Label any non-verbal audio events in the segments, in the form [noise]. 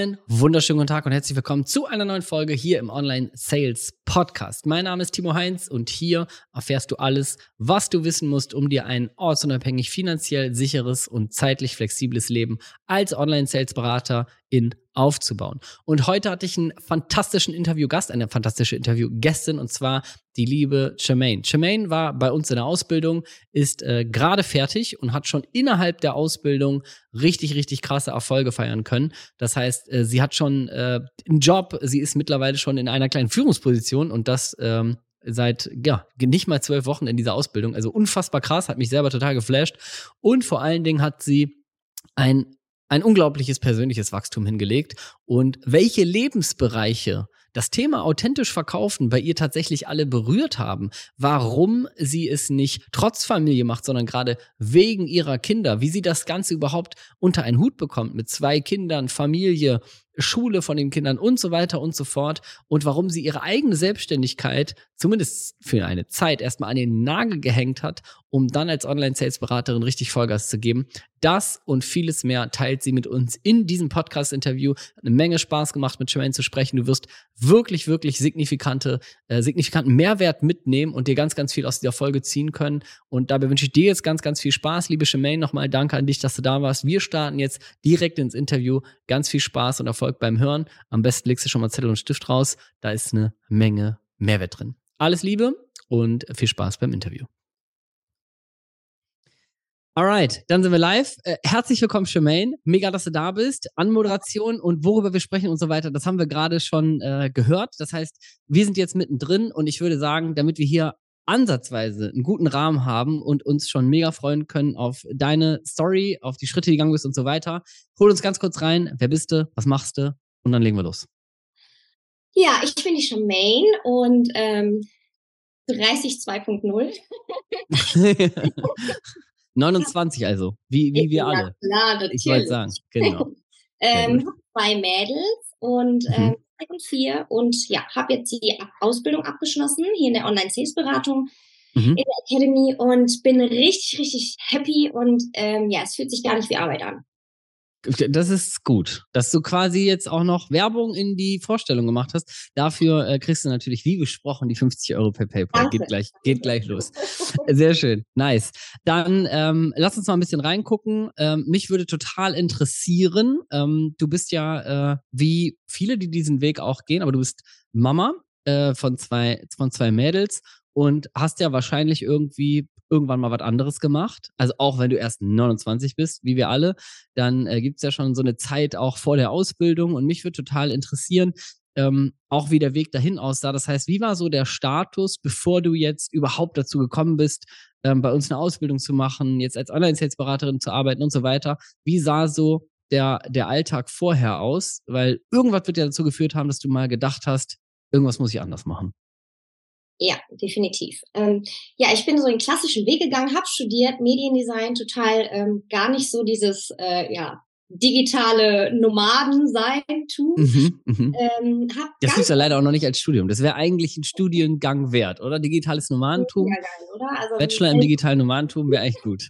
Einen wunderschönen guten Tag und herzlich willkommen zu einer neuen Folge hier im Online Sales Podcast. Mein Name ist Timo Heinz und hier erfährst du alles, was du wissen musst, um dir ein ortsunabhängig, finanziell sicheres und zeitlich flexibles Leben als Online Sales Berater in aufzubauen. Und heute hatte ich einen fantastischen Interviewgast, eine fantastische Interviewgästin, und zwar die liebe Jermaine. Jermaine war bei uns in der Ausbildung, ist äh, gerade fertig und hat schon innerhalb der Ausbildung richtig, richtig krasse Erfolge feiern können. Das heißt, äh, sie hat schon äh, einen Job, sie ist mittlerweile schon in einer kleinen Führungsposition und das ähm, seit ja nicht mal zwölf Wochen in dieser Ausbildung. Also unfassbar krass, hat mich selber total geflasht. Und vor allen Dingen hat sie ein ein unglaubliches persönliches Wachstum hingelegt und welche Lebensbereiche das Thema authentisch verkaufen bei ihr tatsächlich alle berührt haben, warum sie es nicht trotz Familie macht, sondern gerade wegen ihrer Kinder, wie sie das Ganze überhaupt unter einen Hut bekommt mit zwei Kindern, Familie, Schule von den Kindern und so weiter und so fort und warum sie ihre eigene Selbstständigkeit zumindest für eine Zeit erstmal an den Nagel gehängt hat, um dann als Online-Sales-Beraterin richtig Vollgas zu geben. Das und vieles mehr teilt sie mit uns in diesem Podcast-Interview. Eine Menge Spaß gemacht, mit Jermaine zu sprechen. Du wirst wirklich, wirklich signifikante, äh, signifikanten Mehrwert mitnehmen und dir ganz, ganz viel aus dieser Folge ziehen können. Und dabei wünsche ich dir jetzt ganz, ganz viel Spaß. Liebe Jermaine, nochmal danke an dich, dass du da warst. Wir starten jetzt direkt ins Interview. Ganz viel Spaß und Erfolg beim Hören. Am besten legst du schon mal Zettel und Stift raus. Da ist eine Menge Mehrwert drin. Alles Liebe und viel Spaß beim Interview. Alright, dann sind wir live. Äh, herzlich willkommen, Shemaine. Mega, dass du da bist. Anmoderation und worüber wir sprechen und so weiter, das haben wir gerade schon äh, gehört. Das heißt, wir sind jetzt mittendrin und ich würde sagen, damit wir hier ansatzweise einen guten Rahmen haben und uns schon mega freuen können auf deine Story, auf die Schritte, die gegangen bist und so weiter, hol uns ganz kurz rein. Wer bist du? Was machst du? Und dann legen wir los. Ja, ich bin die Shemaine und ähm, 30 2.0. [laughs] [laughs] 29 also, wie, wie wir ja, alle. Klar, natürlich. Ich wollte sagen, genau. [laughs] ähm, zwei Mädels und mhm. ähm, und vier und ja, habe jetzt die Ausbildung abgeschlossen hier in der Online-Sales-Beratung mhm. in der Academy und bin richtig, richtig happy und ähm, ja, es fühlt sich gar nicht wie Arbeit an. Das ist gut, dass du quasi jetzt auch noch Werbung in die Vorstellung gemacht hast. Dafür äh, kriegst du natürlich, wie besprochen, die 50 Euro per PayPal. Geht gleich, geht gleich los. Sehr schön, nice. Dann ähm, lass uns mal ein bisschen reingucken. Ähm, mich würde total interessieren. Ähm, du bist ja äh, wie viele, die diesen Weg auch gehen, aber du bist Mama äh, von zwei von zwei Mädels und hast ja wahrscheinlich irgendwie irgendwann mal was anderes gemacht. Also auch wenn du erst 29 bist, wie wir alle, dann äh, gibt es ja schon so eine Zeit auch vor der Ausbildung. Und mich würde total interessieren, ähm, auch wie der Weg dahin aussah. Das heißt, wie war so der Status, bevor du jetzt überhaupt dazu gekommen bist, ähm, bei uns eine Ausbildung zu machen, jetzt als Online-Sales-Beraterin zu arbeiten und so weiter? Wie sah so der, der Alltag vorher aus? Weil irgendwas wird ja dazu geführt haben, dass du mal gedacht hast, irgendwas muss ich anders machen. Ja, definitiv. Ähm, ja, ich bin so den klassischen Weg gegangen, habe studiert, Mediendesign, total ähm, gar nicht so dieses äh, ja, digitale Nomaden sein tun. Mhm, mh. ähm, das gibt's ja leider auch noch nicht als Studium. Das wäre eigentlich ein Studiengang wert, oder? Digitales Nomadentum. Oder? Also, Bachelor im digitalen Nomadentum wäre echt gut.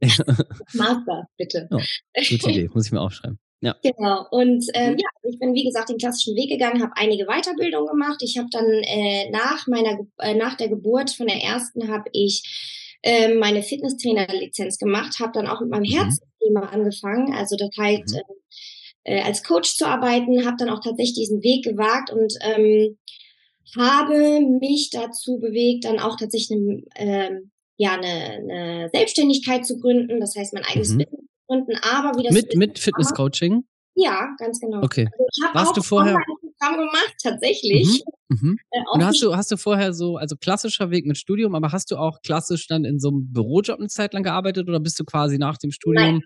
Master, bitte. Oh, gute Idee, muss ich mir aufschreiben. Ja. Genau. Und ähm, mhm. ja, ich bin wie gesagt den klassischen Weg gegangen, habe einige Weiterbildungen gemacht. Ich habe dann äh, nach meiner äh, nach der Geburt von der ersten habe ich äh, meine Fitnesstrainer-Lizenz gemacht, habe dann auch mit meinem mhm. Herzthema angefangen. Also das heißt mhm. äh, äh, als Coach zu arbeiten, habe dann auch tatsächlich diesen Weg gewagt und ähm, habe mich dazu bewegt, dann auch tatsächlich eine, äh, ja eine, eine Selbstständigkeit zu gründen. Das heißt mein eigenes mhm. Business gründen, aber wie das mit mit Fitnesscoaching? Ja, ganz genau. Okay. Also Warst du vorher ein Programm gemacht tatsächlich. Mhm. Mhm. Äh, Und hast du hast du vorher so also klassischer Weg mit Studium, aber hast du auch klassisch dann in so einem Bürojob eine Zeit lang gearbeitet oder bist du quasi nach dem Studium Nein.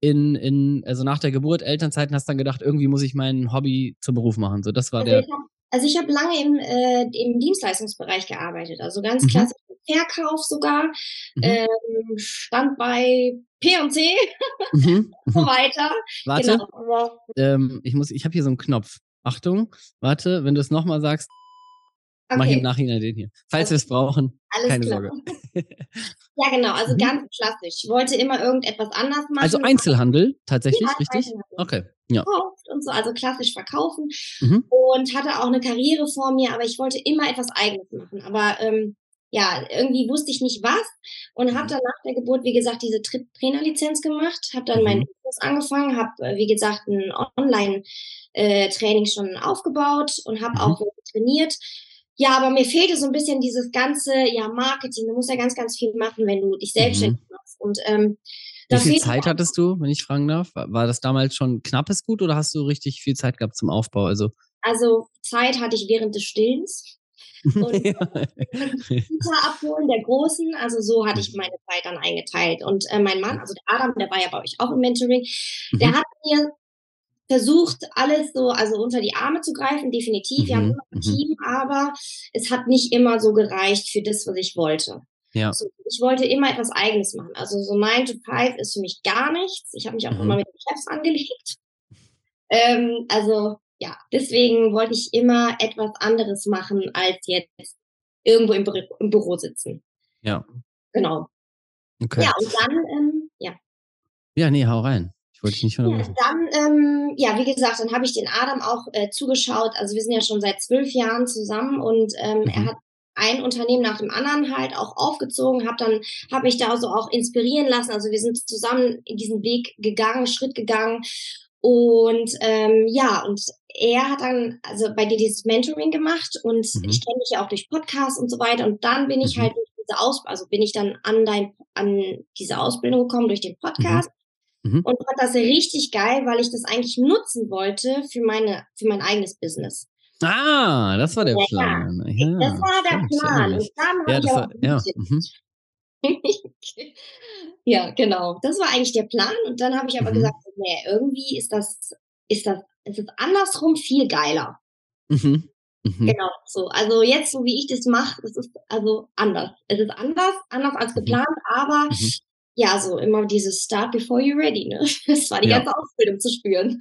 in in also nach der Geburt Elternzeit und hast dann gedacht, irgendwie muss ich mein Hobby zum Beruf machen. So das war also der ich hab, also ich habe lange im, äh, im Dienstleistungsbereich gearbeitet, also ganz mhm. klassisch Verkauf sogar, mhm. ähm, stand bei P&C mhm. [laughs] so mhm. weiter. Warte, genau. ähm, ich muss, ich habe hier so einen Knopf. Achtung, warte, wenn du es nochmal sagst, okay. mach ich im Nachhinein den hier. Falls okay. wir es brauchen, Alles keine klar. Sorge. [laughs] [laughs] ja, genau, also mhm. ganz klassisch. Ich wollte immer irgendetwas anders machen. Also Einzelhandel, tatsächlich, ja, richtig? Einzelhandel. Okay, ja. und so, also klassisch verkaufen mhm. und hatte auch eine Karriere vor mir, aber ich wollte immer etwas Eigenes machen. Aber ähm, ja, irgendwie wusste ich nicht was und habe mhm. dann nach der Geburt, wie gesagt, diese Tra Trainerlizenz gemacht, habe dann mhm. meinen Kurs angefangen, habe, äh, wie gesagt, ein Online-Training äh, schon aufgebaut und habe mhm. auch trainiert. Ja, aber mir fehlte so ein bisschen dieses ganze, ja, Marketing. Du musst ja ganz, ganz viel machen, wenn du dich selbstständig mhm. machst. Und ähm, wie viel Zeit hattest du, wenn ich fragen darf? War das damals schon knappes Gut oder hast du richtig viel Zeit gehabt zum Aufbau? Also, also Zeit hatte ich während des Stillens. Und [laughs] ja. [laughs] Kita abholen der Großen, also so hatte ich mhm. meine Zeit dann eingeteilt. Und äh, mein Mann, also der Adam, der war ja bei euch auch im Mentoring, der mhm. hat mir versucht, alles so, also unter die Arme zu greifen, definitiv. Wir haben mhm. immer ein mhm. Team, aber es hat nicht immer so gereicht für das, was ich wollte. Ja. So, ich wollte immer etwas Eigenes machen. Also so 9 to 5 ist für mich gar nichts. Ich habe mich auch mhm. immer mit den Chefs angelegt. Ähm, also ja, deswegen wollte ich immer etwas anderes machen, als jetzt irgendwo im, Bü im Büro sitzen. Ja. Genau. Okay. Ja, und dann, ähm, ja. Ja, nee, hau rein. Ich wollte dich nicht unterbrechen. Ja, dann, ähm, ja, wie gesagt, dann habe ich den Adam auch äh, zugeschaut. Also wir sind ja schon seit zwölf Jahren zusammen und ähm, mhm. er hat ein Unternehmen nach dem anderen halt auch aufgezogen, habe dann habe mich da so auch inspirieren lassen. Also wir sind zusammen in diesen Weg gegangen, Schritt gegangen und ähm, ja und er hat dann also bei dir dieses Mentoring gemacht und mhm. ich kenne dich ja auch durch Podcasts und so weiter und dann bin ich mhm. halt durch diese Aus also bin ich dann an dein an diese Ausbildung gekommen durch den mhm. Podcast. Mhm. Und fand das richtig geil, weil ich das eigentlich nutzen wollte für meine, für mein eigenes Business. Ah, das war der ja, Plan. Ja, das war der Plan. Und dann ja, ich war, ja. Mhm. [laughs] ja, genau. Das war eigentlich der Plan. Und dann habe ich aber mhm. gesagt, nee, irgendwie ist das, ist das, ist es andersrum viel geiler. Mhm. Mhm. Genau, so. Also jetzt, so wie ich das mache, es ist also anders. Es ist anders, anders als mhm. geplant, aber mhm. ja, so immer dieses Start before you're ready, ne? [laughs] Das war die ja. ganze Ausbildung zu spüren.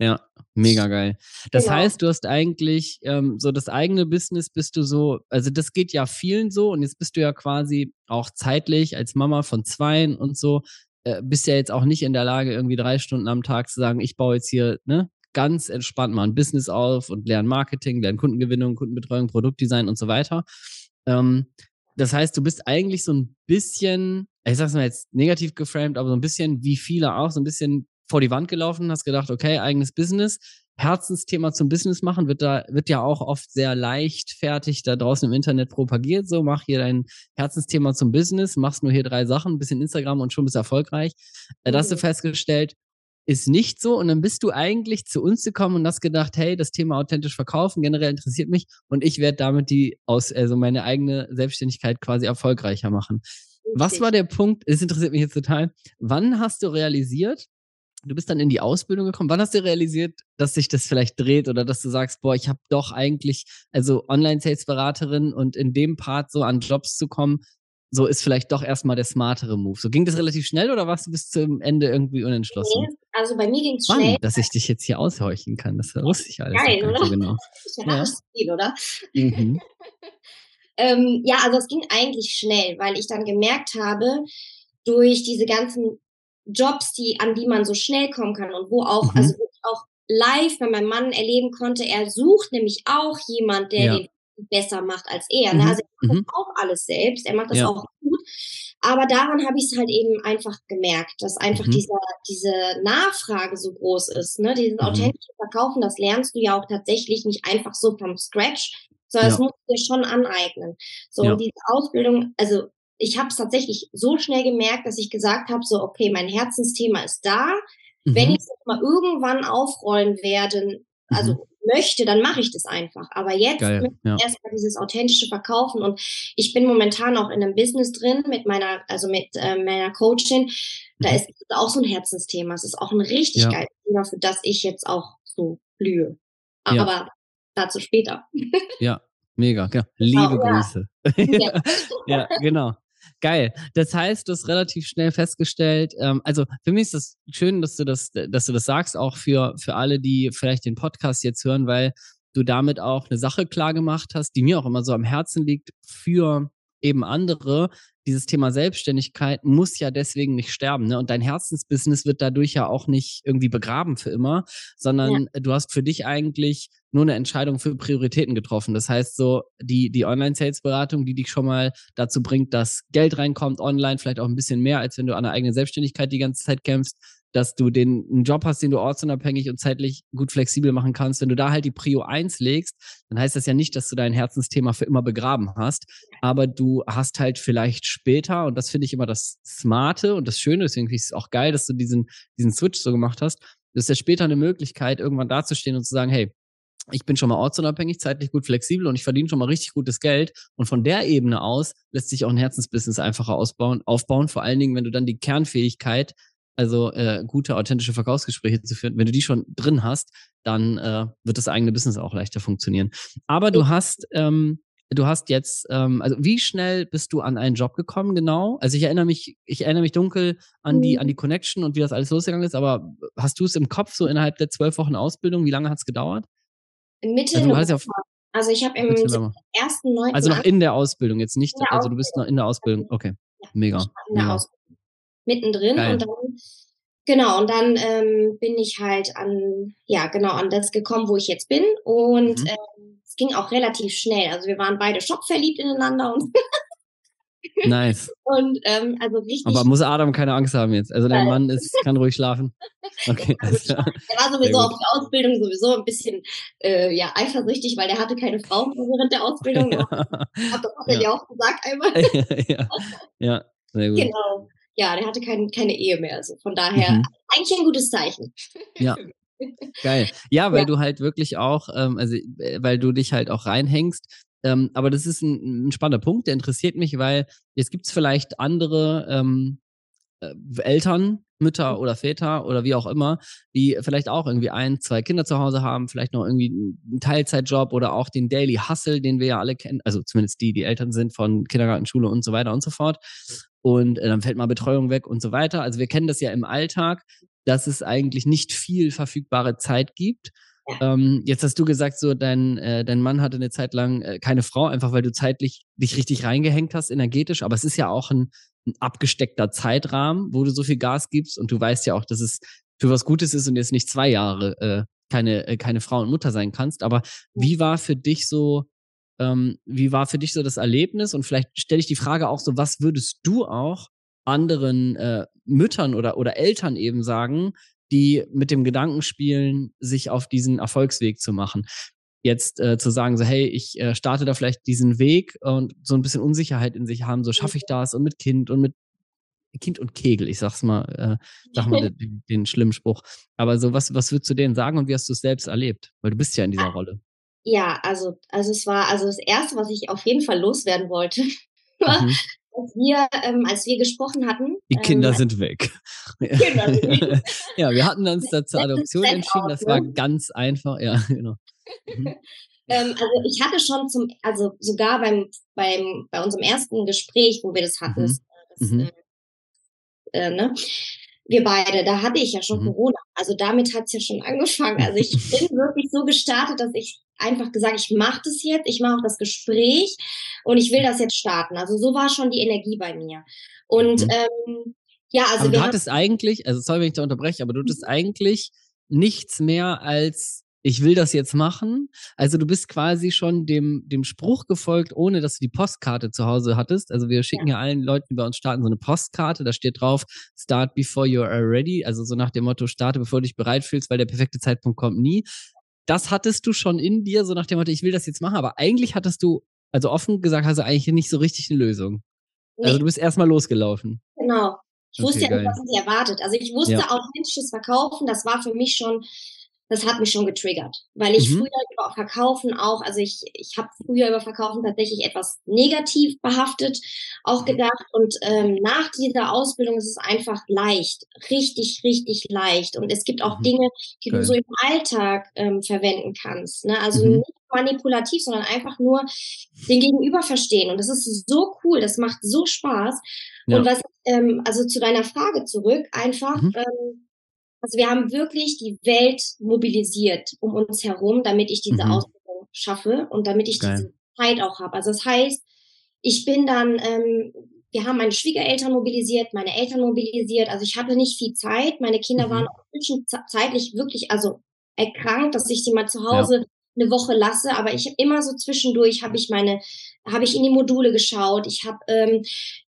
Ja, mega geil. Das genau. heißt, du hast eigentlich ähm, so das eigene Business, bist du so, also das geht ja vielen so und jetzt bist du ja quasi auch zeitlich als Mama von Zweien und so, äh, bist ja jetzt auch nicht in der Lage, irgendwie drei Stunden am Tag zu sagen, ich baue jetzt hier, ne, ganz entspannt mal ein Business auf und lerne Marketing, lerne Kundengewinnung, Kundenbetreuung, Produktdesign und so weiter. Ähm, das heißt, du bist eigentlich so ein bisschen, ich sag's mal jetzt negativ geframed, aber so ein bisschen wie viele auch, so ein bisschen vor die Wand gelaufen, hast gedacht, okay, eigenes Business. Herzensthema zum Business machen wird da, wird ja auch oft sehr leichtfertig da draußen im Internet propagiert. So, mach hier dein Herzensthema zum Business, machst nur hier drei Sachen, ein bisschen Instagram und schon bist du erfolgreich. Mhm. Da hast du mhm. festgestellt, ist nicht so. Und dann bist du eigentlich zu uns gekommen und hast gedacht, hey, das Thema authentisch verkaufen generell interessiert mich und ich werde damit die aus, also meine eigene Selbstständigkeit quasi erfolgreicher machen. Was war der Punkt? Es interessiert mich jetzt total. Wann hast du realisiert, du bist dann in die Ausbildung gekommen. Wann hast du realisiert, dass sich das vielleicht dreht oder dass du sagst, boah, ich habe doch eigentlich, also Online-Sales-Beraterin und in dem Part so an Jobs zu kommen, so ist vielleicht doch erstmal der smartere Move. So ging das relativ schnell oder warst du bis zum Ende irgendwie unentschlossen? Nee, also bei mir ging es schnell. Dass ich dich jetzt hier aushorchen kann, das wusste ich alles. Geil, oder? So genau. [laughs] Ich ja. Viel, oder? Mhm. [laughs] ähm, ja, also es ging eigentlich schnell, weil ich dann gemerkt habe, durch diese ganzen Jobs, die, an die man so schnell kommen kann und wo auch, mhm. also wo ich auch live bei meinem Mann erleben konnte, er sucht nämlich auch jemand, der ja. den besser macht als er. Ne? Mhm. Also er macht mhm. das auch alles selbst, er macht das ja. auch gut. Aber daran habe ich es halt eben einfach gemerkt, dass einfach mhm. dieser, diese Nachfrage so groß ist. Ne? Dieses mhm. authentische Verkaufen, das lernst du ja auch tatsächlich nicht einfach so vom Scratch, sondern ja. das musst du dir schon aneignen. So, ja. und diese Ausbildung, also ich habe es tatsächlich so schnell gemerkt, dass ich gesagt habe, so, okay, mein Herzensthema ist da. Mhm. Wenn ich es mal irgendwann aufrollen werde, also mhm. möchte, dann mache ich das einfach. Aber jetzt Geil, ja. erstmal dieses authentische Verkaufen und ich bin momentan auch in einem Business drin mit meiner, also mit äh, meiner Coachin. Da mhm. ist auch so ein Herzensthema. Es ist auch ein richtig ja. geiles Thema, für das ich jetzt auch so blühe. Aber ja. dazu später. Ja, mega. Ja. Liebe genau, Grüße. [laughs] Ja. ja, genau. Geil. Das heißt, du hast relativ schnell festgestellt, ähm, also für mich ist das schön, dass du das, dass du das sagst, auch für, für alle, die vielleicht den Podcast jetzt hören, weil du damit auch eine Sache klar gemacht hast, die mir auch immer so am Herzen liegt, für eben andere, dieses Thema Selbstständigkeit muss ja deswegen nicht sterben. Ne? Und dein Herzensbusiness wird dadurch ja auch nicht irgendwie begraben für immer, sondern ja. du hast für dich eigentlich nur eine Entscheidung für Prioritäten getroffen. Das heißt so, die, die Online-Sales-Beratung, die dich schon mal dazu bringt, dass Geld reinkommt online, vielleicht auch ein bisschen mehr, als wenn du an der eigenen Selbstständigkeit die ganze Zeit kämpfst, dass du den einen Job hast, den du ortsunabhängig und zeitlich gut flexibel machen kannst. Wenn du da halt die Prio 1 legst, dann heißt das ja nicht, dass du dein Herzensthema für immer begraben hast, aber du hast halt vielleicht später, und das finde ich immer das Smarte und das Schöne, deswegen finde ich es auch geil, dass du diesen, diesen Switch so gemacht hast, du hast ja später eine Möglichkeit, irgendwann dazustehen und zu sagen, hey, ich bin schon mal ortsunabhängig, zeitlich gut flexibel und ich verdiene schon mal richtig gutes Geld. Und von der Ebene aus lässt sich auch ein Herzensbusiness einfacher ausbauen, aufbauen. Vor allen Dingen, wenn du dann die Kernfähigkeit also äh, gute, authentische Verkaufsgespräche zu führen. Wenn du die schon drin hast, dann äh, wird das eigene Business auch leichter funktionieren. Aber du hast, ähm, du hast jetzt, ähm, also wie schnell bist du an einen Job gekommen, genau? Also ich erinnere mich, ich erinnere mich dunkel an die, an die Connection und wie das alles losgegangen ist, aber hast du es im Kopf so innerhalb der zwölf Wochen Ausbildung? Wie lange hat es gedauert? Mitte also, November. Ja also ich habe im ersten neunten. Also noch in der Ausbildung, jetzt nicht, also du bist noch in der Ausbildung. Okay. Ja, mega. mega. Ausbildung mittendrin Geil. und dann Genau, und dann ähm, bin ich halt an, ja, genau, an das gekommen, wo ich jetzt bin. Und mhm. ähm, es ging auch relativ schnell. Also wir waren beide schockverliebt ineinander und [laughs] Nice. Und ähm, also richtig. Aber muss Adam keine Angst haben jetzt. Also dein Mann ist, kann ruhig schlafen. [laughs] Okay. Er war sowieso auf die Ausbildung sowieso ein bisschen äh, ja, eifersüchtig, weil der hatte keine Frau während der [laughs] Ausbildung. Ja. Aber das hat er ja. ja auch gesagt einmal. ja. ja, sehr gut. Genau ja, der hatte kein, keine Ehe mehr. Also von daher mhm. eigentlich ein gutes Zeichen. Ja. [laughs] Geil. Ja, weil ja. du halt wirklich auch, ähm, also äh, weil du dich halt auch reinhängst. Ähm, aber das ist ein, ein, spannender Punkt, der interessiert mich, weil jetzt gibt es vielleicht andere ähm, äh, Eltern, Mütter mhm. oder Väter oder wie auch immer, die vielleicht auch irgendwie ein, zwei Kinder zu Hause haben, vielleicht noch irgendwie einen Teilzeitjob oder auch den Daily Hustle, den wir ja alle kennen, also zumindest die, die Eltern sind von Kindergarten, Schule und so weiter und so fort und äh, dann fällt mal Betreuung weg und so weiter. Also wir kennen das ja im Alltag, dass es eigentlich nicht viel verfügbare Zeit gibt. Ähm, jetzt hast du gesagt, so dein, äh, dein Mann hatte eine Zeit lang äh, keine Frau, einfach weil du zeitlich dich richtig reingehängt hast, energetisch. Aber es ist ja auch ein, ein abgesteckter Zeitrahmen, wo du so viel Gas gibst und du weißt ja auch, dass es für was Gutes ist und jetzt nicht zwei Jahre äh, keine, äh, keine Frau und Mutter sein kannst. Aber wie war für dich so ähm, wie war für dich so das Erlebnis? Und vielleicht stelle ich die Frage auch so, was würdest du auch anderen äh, Müttern oder, oder Eltern eben sagen, die mit dem Gedanken spielen, sich auf diesen Erfolgsweg zu machen? Jetzt äh, zu sagen, so, hey, ich äh, starte da vielleicht diesen Weg und so ein bisschen Unsicherheit in sich haben, so schaffe ich das und mit Kind und mit Kind und Kegel, ich sag's mal, äh, sag mal [laughs] den, den, schlimmen Spruch. Aber so, was, was würdest du denen sagen und wie hast du es selbst erlebt? Weil du bist ja in dieser Rolle. Ja, also, also es war, also das erste, was ich auf jeden Fall loswerden wollte, [laughs] war, mhm. als wir, ähm, als wir gesprochen hatten. Die Kinder ähm, sind weg. [laughs] Kinder sind weg. [laughs] ja, wir hatten uns da zur Adoption entschieden. Das war ganz einfach, ja, genau. Mhm. ähm, also ich hatte schon zum, also sogar beim, beim, bei unserem ersten Gespräch, wo wir das hatten, mhm. das, mhm. äh, ne, wir beide, da hatte ich ja schon mhm. Corona. Also damit hat's ja schon angefangen. Also ich [laughs] bin wirklich so gestartet, dass ich einfach gesagt, ich mache das jetzt, ich mache auch das Gespräch und ich will das jetzt starten. Also so war schon die Energie bei mir. Und mhm. ähm, ja, also aber du hattest eigentlich, also sorry, wenn ich da unterbreche, aber du hattest mhm. eigentlich nichts mehr als ich will das jetzt machen. Also du bist quasi schon dem, dem Spruch gefolgt, ohne dass du die Postkarte zu Hause hattest. Also wir schicken ja, ja allen Leuten, die bei uns starten, so eine Postkarte. Da steht drauf, start before you are ready. Also so nach dem Motto, starte bevor du dich bereit fühlst, weil der perfekte Zeitpunkt kommt nie. Das hattest du schon in dir, so nach dem Motto, ich will das jetzt machen. Aber eigentlich hattest du, also offen gesagt, hast du eigentlich nicht so richtig eine Lösung. Nee. Also du bist erstmal losgelaufen. Genau. Ich okay, wusste ja nicht, was mich erwartet. Also ich wusste ja. authentisches Verkaufen, das war für mich schon das hat mich schon getriggert, weil ich mhm. früher über Verkaufen auch, also ich, ich habe früher über Verkaufen tatsächlich etwas negativ behaftet auch mhm. gedacht und ähm, nach dieser Ausbildung ist es einfach leicht, richtig, richtig leicht und es gibt auch mhm. Dinge, die Geil. du so im Alltag ähm, verwenden kannst, ne? also mhm. nicht manipulativ, sondern einfach nur den Gegenüber verstehen und das ist so cool, das macht so Spaß ja. und was, ähm, also zu deiner Frage zurück, einfach, mhm. ähm, also wir haben wirklich die Welt mobilisiert um uns herum, damit ich diese mhm. Ausbildung schaffe und damit ich Geil. diese Zeit auch habe. Also das heißt, ich bin dann, ähm, wir haben meine Schwiegereltern mobilisiert, meine Eltern mobilisiert. Also ich hatte nicht viel Zeit. Meine Kinder mhm. waren auch zwischenzeitlich wirklich, also erkrankt, dass ich sie mal zu Hause ja. eine Woche lasse. Aber ich habe immer so zwischendurch habe ich meine, habe ich in die Module geschaut. Ich habe ähm,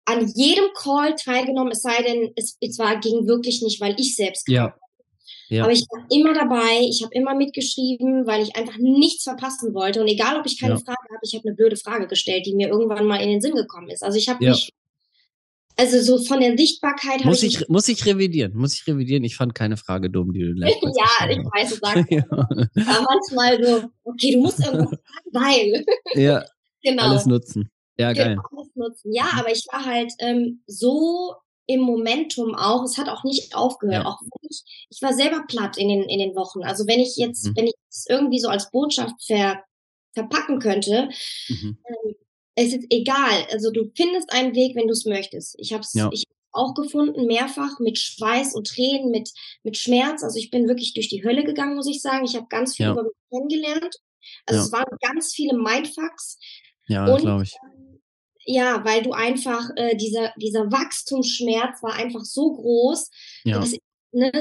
an jedem Call teilgenommen, es sei denn, es, es war ging wirklich nicht, weil ich selbst ja. Ja. Aber ich war immer dabei, ich habe immer mitgeschrieben, weil ich einfach nichts verpassen wollte. Und egal, ob ich keine ja. Frage habe, ich habe eine blöde Frage gestellt, die mir irgendwann mal in den Sinn gekommen ist. Also ich habe ja. mich, also so von der Sichtbarkeit muss ich, ich muss ich revidieren, muss ich revidieren. Ich fand keine Frage dumm, die du [laughs] Ja, ich weiß, du sagst. [laughs] ja. Aber manchmal so, okay, du musst irgendwas sagen, weil. Ja. [laughs] genau. Alles nutzen. Ja, geil. Genau, alles nutzen. Ja, aber ich war halt ähm, so im Momentum auch. Es hat auch nicht aufgehört. Ja. Auch ich, ich war selber platt in den, in den Wochen. Also wenn ich jetzt, mhm. wenn ich es irgendwie so als Botschaft ver, verpacken könnte, mhm. ähm, es ist egal. Also du findest einen Weg, wenn du es möchtest. Ich habe es ja. ich auch gefunden, mehrfach mit Schweiß und Tränen, mit, mit Schmerz. Also ich bin wirklich durch die Hölle gegangen, muss ich sagen. Ich habe ganz viel ja. über mich kennengelernt. Also ja. es waren ganz viele Mindfucks. Ja, glaube ich. Ähm, ja, weil du einfach, äh, dieser, dieser Wachstumsschmerz war einfach so groß. Ja. Dass, ne,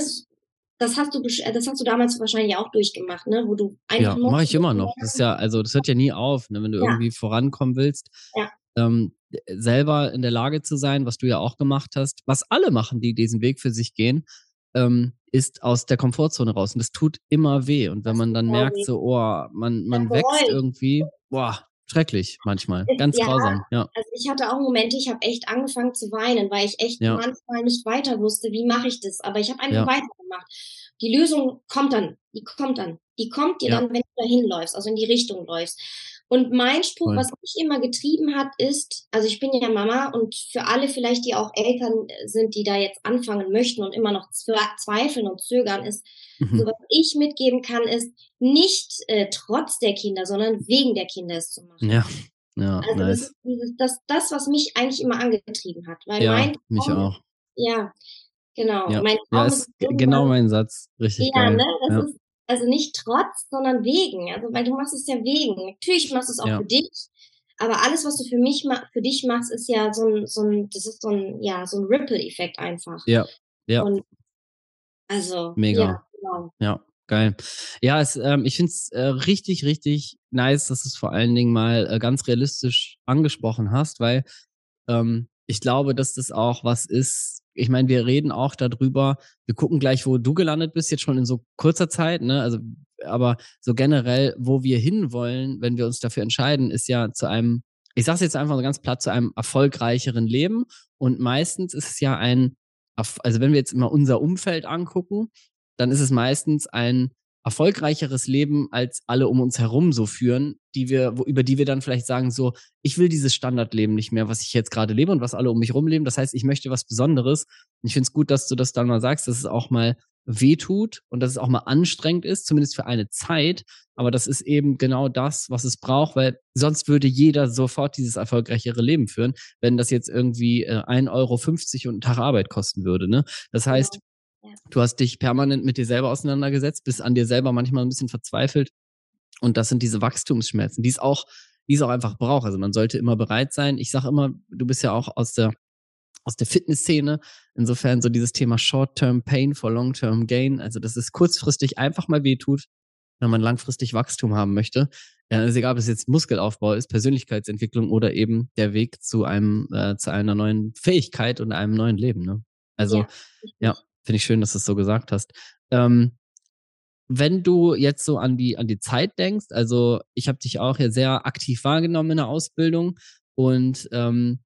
das hast du, äh, das hast du damals wahrscheinlich auch durchgemacht, ne, wo du einfach. Ja, mache ich immer noch. Das ist ja, also das hört ja nie auf, ne, wenn du ja. irgendwie vorankommen willst. Ja. Ähm, selber in der Lage zu sein, was du ja auch gemacht hast, was alle machen, die diesen Weg für sich gehen, ähm, ist aus der Komfortzone raus. Und das tut immer weh. Und wenn man dann merkt, so, oh, man, man wächst irgendwie, boah, schrecklich manchmal, ganz ja, grausam. Ja. Also ich hatte auch Momente, ich habe echt angefangen zu weinen, weil ich echt ja. manchmal nicht weiter wusste, wie mache ich das. Aber ich habe einfach ja. weitergemacht. Die Lösung kommt dann, die kommt dann, die kommt dir dann, wenn du dahin läufst, also in die Richtung läufst. Und mein Spruch, was mich immer getrieben hat, ist, also ich bin ja Mama und für alle vielleicht, die auch Eltern sind, die da jetzt anfangen möchten und immer noch zweifeln und zögern, ist, mhm. so was ich mitgeben kann, ist nicht äh, trotz der Kinder, sondern wegen der Kinder es zu machen. Ja. Ja, also nice. das das, das, was mich eigentlich immer angetrieben hat. Weil ja, mein mich Traum, auch. Ja, genau. Ja, mein ja ist, ist genau mein Satz. Richtig ja, geil. Ne, das ja. ist also nicht trotz, sondern wegen. Also, weil du machst es ja wegen. Natürlich machst du es auch ja. für dich. Aber alles, was du für mich für dich machst, ist ja so ein, so ein, das ist so ein, ja, so ein Ripple-Effekt einfach. Ja, ja. Und also, mega. Ja, genau. ja geil. Ja, es, ähm, ich finde es äh, richtig, richtig nice, dass du es vor allen Dingen mal äh, ganz realistisch angesprochen hast, weil ähm, ich glaube, dass das auch was ist. Ich meine, wir reden auch darüber. Wir gucken gleich, wo du gelandet bist, jetzt schon in so kurzer Zeit, ne? Also, aber so generell, wo wir hinwollen, wenn wir uns dafür entscheiden, ist ja zu einem, ich sage es jetzt einfach so ganz platt, zu einem erfolgreicheren Leben. Und meistens ist es ja ein, also wenn wir jetzt immer unser Umfeld angucken, dann ist es meistens ein erfolgreicheres Leben als alle um uns herum so führen, die wir, wo, über die wir dann vielleicht sagen, so, ich will dieses Standardleben nicht mehr, was ich jetzt gerade lebe und was alle um mich herum leben. Das heißt, ich möchte was Besonderes. Und ich finde es gut, dass du das dann mal sagst, dass es auch mal wehtut und dass es auch mal anstrengend ist, zumindest für eine Zeit. Aber das ist eben genau das, was es braucht, weil sonst würde jeder sofort dieses erfolgreichere Leben führen, wenn das jetzt irgendwie äh, 1,50 Euro und einen Tag Arbeit kosten würde. Ne? Das heißt, Du hast dich permanent mit dir selber auseinandergesetzt, bist an dir selber manchmal ein bisschen verzweifelt. Und das sind diese Wachstumsschmerzen, die es auch, die es auch einfach braucht. Also man sollte immer bereit sein. Ich sage immer, du bist ja auch aus der aus der Fitnessszene. Insofern so dieses Thema Short-Term Pain for Long-Term Gain. Also, dass es kurzfristig einfach mal wehtut, wenn man langfristig Wachstum haben möchte. Ja, also egal, ob es jetzt Muskelaufbau ist, Persönlichkeitsentwicklung oder eben der Weg zu einem, äh, zu einer neuen Fähigkeit und einem neuen Leben. Ne? Also, ja, ja Finde ich schön, dass du es so gesagt hast. Ähm, wenn du jetzt so an die, an die Zeit denkst, also ich habe dich auch hier sehr aktiv wahrgenommen in der Ausbildung und ähm,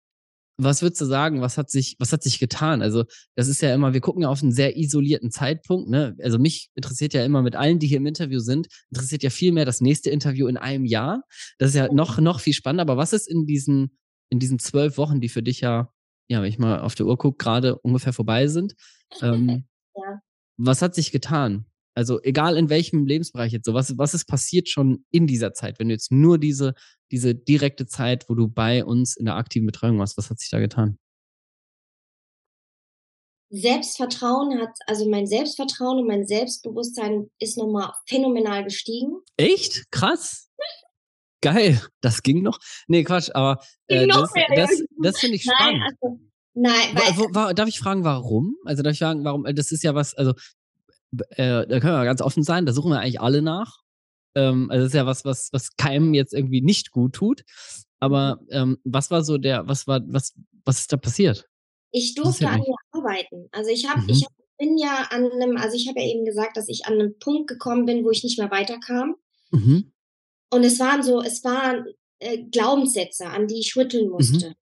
was würdest du sagen, was hat sich, was hat sich getan? Also, das ist ja immer, wir gucken ja auf einen sehr isolierten Zeitpunkt, ne? Also mich interessiert ja immer mit allen, die hier im Interview sind, interessiert ja viel mehr das nächste Interview in einem Jahr. Das ist ja noch, noch viel spannender. Aber was ist in diesen, in diesen zwölf Wochen, die für dich ja, ja, wenn ich mal auf der Uhr gucke, gerade ungefähr vorbei sind, ähm, [laughs] ja. Was hat sich getan? Also egal in welchem Lebensbereich jetzt so, was, was ist passiert schon in dieser Zeit, wenn du jetzt nur diese, diese direkte Zeit, wo du bei uns in der aktiven Betreuung warst, was hat sich da getan? Selbstvertrauen hat, also mein Selbstvertrauen und mein Selbstbewusstsein ist nochmal phänomenal gestiegen. Echt? Krass. Geil, das ging noch. Nee, Quatsch, aber äh, das, das, das finde ich spannend. Nein, also, nein weil, wo, wo, darf ich fragen, warum? Also darf ich fragen, warum? Das ist ja was, also äh, da können wir ganz offen sein, da suchen wir eigentlich alle nach. Ähm, also das ist ja was, was, was keinem jetzt irgendwie nicht gut tut. Aber mhm. ähm, was war so der, was war, was, was ist da passiert? Ich durfte an mir arbeiten. Also ich habe, mhm. ich bin ja an einem, also ich habe ja eben gesagt, dass ich an einem Punkt gekommen bin, wo ich nicht mehr weiterkam. Mhm. Und es waren so, es waren äh, Glaubenssätze, an die ich rütteln mhm. musste. Mhm.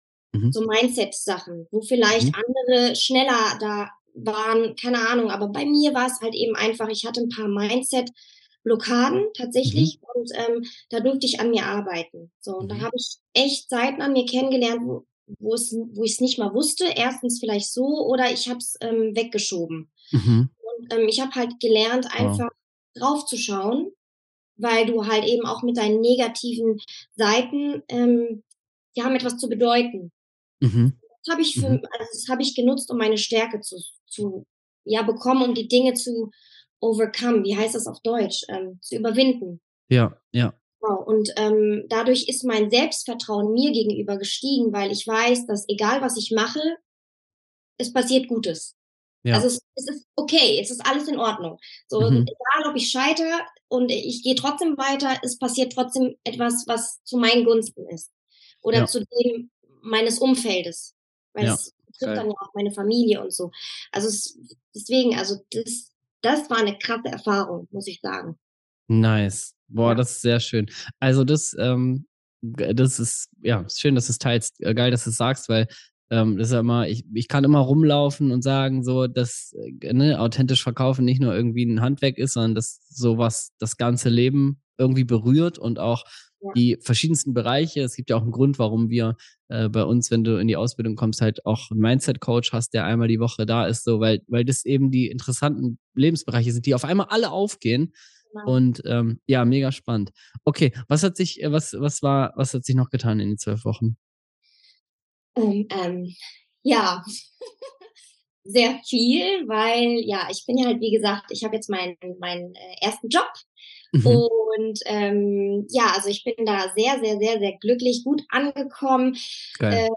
So Mindset-Sachen, wo vielleicht mhm. andere schneller da waren, keine Ahnung. Aber bei mir war es halt eben einfach, ich hatte ein paar Mindset-Blockaden tatsächlich mhm. und ähm, da durfte ich an mir arbeiten. So, und da mhm. habe ich echt Seiten an mir kennengelernt, wo, wo es, wo ich es nicht mal wusste. Erstens vielleicht so oder ich habe es ähm, weggeschoben. Mhm. Und ähm, ich habe halt gelernt, einfach wow. draufzuschauen weil du halt eben auch mit deinen negativen Seiten, ähm, die haben etwas zu bedeuten. Mhm. Das habe ich für, mhm. also das habe ich genutzt, um meine Stärke zu, zu, ja, bekommen, um die Dinge zu overcome. Wie heißt das auf Deutsch? Ähm, zu überwinden. Ja, ja. Genau. Und ähm, dadurch ist mein Selbstvertrauen mir gegenüber gestiegen, weil ich weiß, dass egal was ich mache, es passiert Gutes. Ja. Also es, es, ist okay, es ist alles in Ordnung. So, mhm. egal ob ich scheitere und ich gehe trotzdem weiter, es passiert trotzdem etwas, was zu meinen Gunsten ist. Oder ja. zu dem meines Umfeldes. Weil ja. es betrifft dann ja auch meine Familie und so. Also es, deswegen, also das, das war eine krasse Erfahrung, muss ich sagen. Nice. Boah, ja. das ist sehr schön. Also das, ähm, das ist, ja, schön, dass du es teilst. Äh, geil, dass du es sagst, weil ähm, das ist ja immer, ich, ich kann immer rumlaufen und sagen, so, dass äh, ne, authentisch verkaufen nicht nur irgendwie ein Handwerk ist, sondern dass sowas das ganze Leben irgendwie berührt und auch ja. die verschiedensten Bereiche. Es gibt ja auch einen Grund, warum wir äh, bei uns, wenn du in die Ausbildung kommst, halt auch einen Mindset-Coach hast, der einmal die Woche da ist, so, weil, weil das eben die interessanten Lebensbereiche sind, die auf einmal alle aufgehen. Genau. Und ähm, ja, mega spannend. Okay, was hat sich, äh, was, was war, was hat sich noch getan in den zwölf Wochen? Ähm, ähm, ja, [laughs] sehr viel, weil ja, ich bin ja halt, wie gesagt, ich habe jetzt meinen meinen äh, ersten Job mhm. und ähm, ja, also ich bin da sehr, sehr, sehr, sehr glücklich, gut angekommen ähm,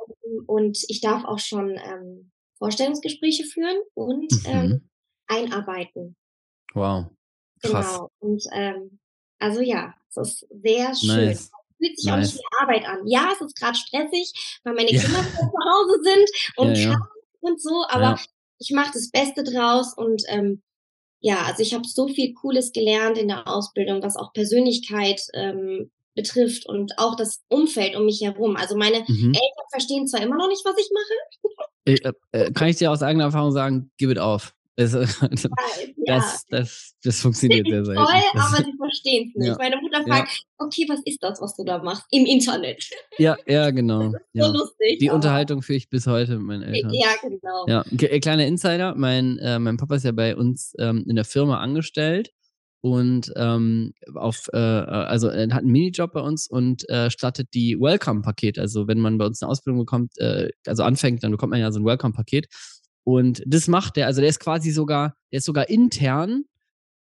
und ich darf auch schon ähm, Vorstellungsgespräche führen und mhm. ähm, einarbeiten. Wow. Krass. Genau. Und ähm, also ja, es ist sehr schön. Nice fühlt sich nice. auch nicht wie Arbeit an. Ja, es ist gerade stressig, weil meine ja. Kinder [laughs] zu Hause sind und ja, ja. und so, aber ich mache das Beste draus und ähm, ja, also ich habe so viel Cooles gelernt in der Ausbildung, was auch Persönlichkeit ähm, betrifft und auch das Umfeld um mich herum. Also meine mhm. Eltern verstehen zwar immer noch nicht, was ich mache. Ich, äh, äh, kann ich dir aus eigener Erfahrung sagen, gib it off. Also, das, [laughs] ja. das, das, funktioniert sehr, sehr toll, aber sie verstehen es nicht. Ja. Meine Mutter fragt, ja. okay, was ist das, was du da machst? Im Internet. Ja, ja, [laughs] genau. so lustig. Die Unterhaltung führe ich bis heute mit meinen Eltern. Ja, genau. Ja, äh, kleiner Insider, mein, äh, mein Papa ist ja bei uns ähm, in der Firma angestellt und ähm, auf, äh, also er hat einen Minijob bei uns und äh, startet die Welcome-Paket. Also wenn man bei uns eine Ausbildung bekommt, äh, also anfängt, dann bekommt man ja so ein Welcome-Paket. Und das macht er, also der ist quasi sogar, der ist sogar intern,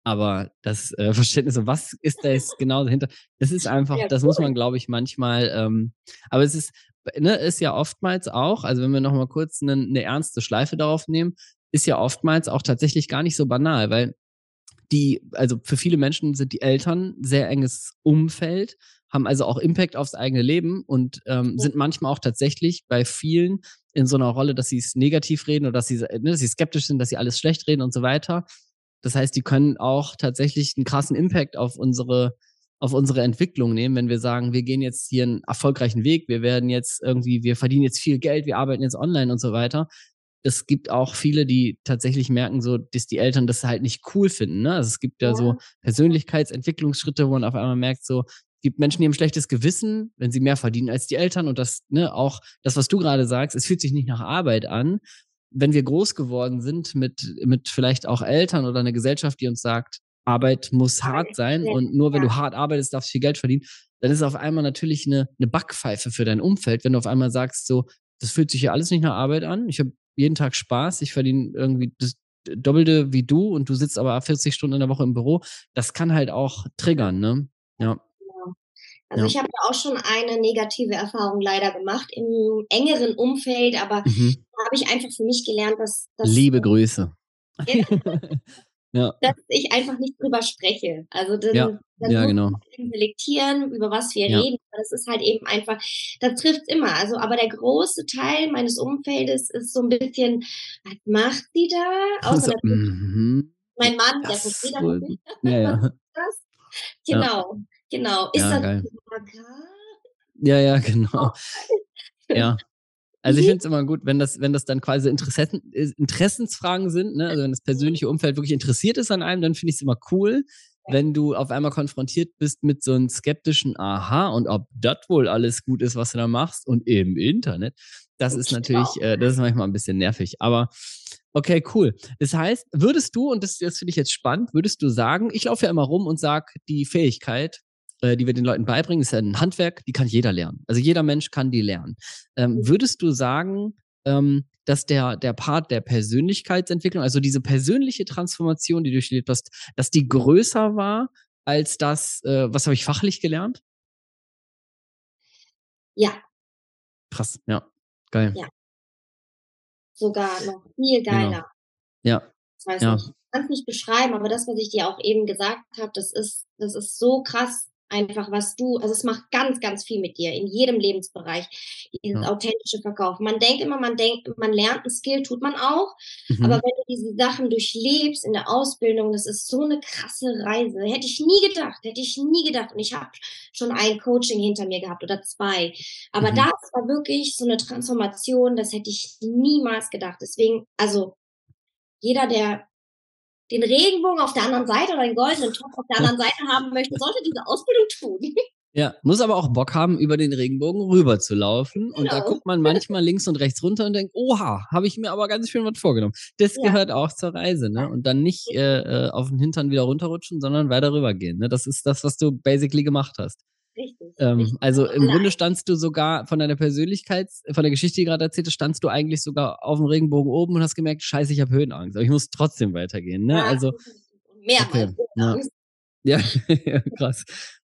aber das äh, [laughs] Verständnis, was ist da jetzt genau dahinter? Das ist einfach, ja, das muss man, glaube ich, manchmal, ähm, aber es ist, ne, ist ja oftmals auch, also wenn wir nochmal kurz eine, eine ernste Schleife darauf nehmen, ist ja oftmals auch tatsächlich gar nicht so banal, weil die, also für viele Menschen sind die Eltern sehr enges Umfeld, haben also auch Impact aufs eigene Leben und ähm, sind manchmal auch tatsächlich bei vielen in so einer Rolle, dass sie es negativ reden oder dass sie, ne, dass sie skeptisch sind, dass sie alles schlecht reden und so weiter. Das heißt, die können auch tatsächlich einen krassen Impact auf unsere, auf unsere Entwicklung nehmen, wenn wir sagen, wir gehen jetzt hier einen erfolgreichen Weg, wir werden jetzt irgendwie, wir verdienen jetzt viel Geld, wir arbeiten jetzt online und so weiter. Es gibt auch viele, die tatsächlich merken, so, dass die Eltern das halt nicht cool finden. Ne? Also es gibt ja, ja so Persönlichkeitsentwicklungsschritte, wo man auf einmal merkt, so, gibt Menschen, die haben schlechtes Gewissen, wenn sie mehr verdienen als die Eltern. Und das, ne, auch das, was du gerade sagst, es fühlt sich nicht nach Arbeit an. Wenn wir groß geworden sind mit, mit vielleicht auch Eltern oder einer Gesellschaft, die uns sagt, Arbeit muss hart sein und nur wenn du hart arbeitest, darfst du viel Geld verdienen, dann ist es auf einmal natürlich eine, eine Backpfeife für dein Umfeld, wenn du auf einmal sagst, so, das fühlt sich ja alles nicht nach Arbeit an. Ich habe jeden Tag Spaß, ich verdiene irgendwie das Doppelte wie du und du sitzt aber 40 Stunden in der Woche im Büro. Das kann halt auch triggern, ne? Ja. Also ja. ich habe auch schon eine negative Erfahrung leider gemacht im engeren Umfeld, aber mhm. da habe ich einfach für mich gelernt, dass, dass Liebe Grüße. [laughs] ja. dass ich einfach nicht drüber spreche. Also das, ja, das ja genau. selektieren, über was wir ja. reden. Das ist halt eben einfach, das trifft immer. Also, aber der große Teil meines Umfeldes ist so ein bisschen, was macht die da? Außer also, mm mein Mann, das der versteht das nicht. Ja, ja. [laughs] Das? Genau, genau. Ist das Ja, ja, [laughs] genau. ja. Also ich mhm. finde es immer gut, wenn das, wenn das dann quasi Interessen, äh, Interessensfragen sind, ne? also wenn das persönliche Umfeld wirklich interessiert ist an einem, dann finde ich es immer cool, wenn du auf einmal konfrontiert bist mit so einem skeptischen Aha und ob das wohl alles gut ist, was du da machst und im Internet. Das ist natürlich, äh, das ist manchmal ein bisschen nervig. Aber okay, cool. Das heißt, würdest du, und das, das finde ich jetzt spannend, würdest du sagen, ich laufe ja immer rum und sage, die Fähigkeit, äh, die wir den Leuten beibringen, ist ja ein Handwerk, die kann jeder lernen. Also jeder Mensch kann die lernen. Ähm, mhm. würdest du sagen, ähm, dass der, der Part der Persönlichkeitsentwicklung, also diese persönliche Transformation, die du durchlebt hast, dass die größer war als das, äh, was habe ich fachlich gelernt? Ja. Krass, ja. Geil. Ja. Sogar noch viel genau. geiler. Genau. Ja. Das heißt, ja. ich kann es nicht beschreiben, aber das, was ich dir auch eben gesagt habe, das ist, das ist so krass, einfach, was du, also es macht ganz, ganz viel mit dir in jedem Lebensbereich, dieses ja. authentische Verkaufen. Man denkt immer, man denkt, man lernt ein Skill, tut man auch, mhm. aber wenn du diese Sachen durchlebst in der Ausbildung, das ist so eine krasse Reise. Hätte ich nie gedacht, hätte ich nie gedacht. Und ich habe schon ein Coaching hinter mir gehabt oder zwei. Aber mhm. das war wirklich so eine Transformation, das hätte ich niemals gedacht. Deswegen, also jeder, der den Regenbogen auf der anderen Seite oder den goldenen Topf auf der anderen Seite haben möchte, sollte diese Ausbildung tun. Ja, muss aber auch Bock haben, über den Regenbogen rüber zu laufen. Genau. Und da genau. guckt man manchmal links und rechts runter und denkt, oha, habe ich mir aber ganz schön was vorgenommen. Das ja. gehört auch zur Reise, ne? Und dann nicht äh, äh, auf den Hintern wieder runterrutschen, sondern weiter rübergehen. Ne? Das ist das, was du basically gemacht hast. Richtig, ähm, richtig. Also im Nein. Grunde standst du sogar von deiner Persönlichkeit, von der Geschichte, die gerade erzählt hast, standst du eigentlich sogar auf dem Regenbogen oben und hast gemerkt, scheiße, ich habe Höhenangst, aber ich muss trotzdem weitergehen. Ne? Ja, also mehrmals. Okay. Ja. [laughs] ja, krass.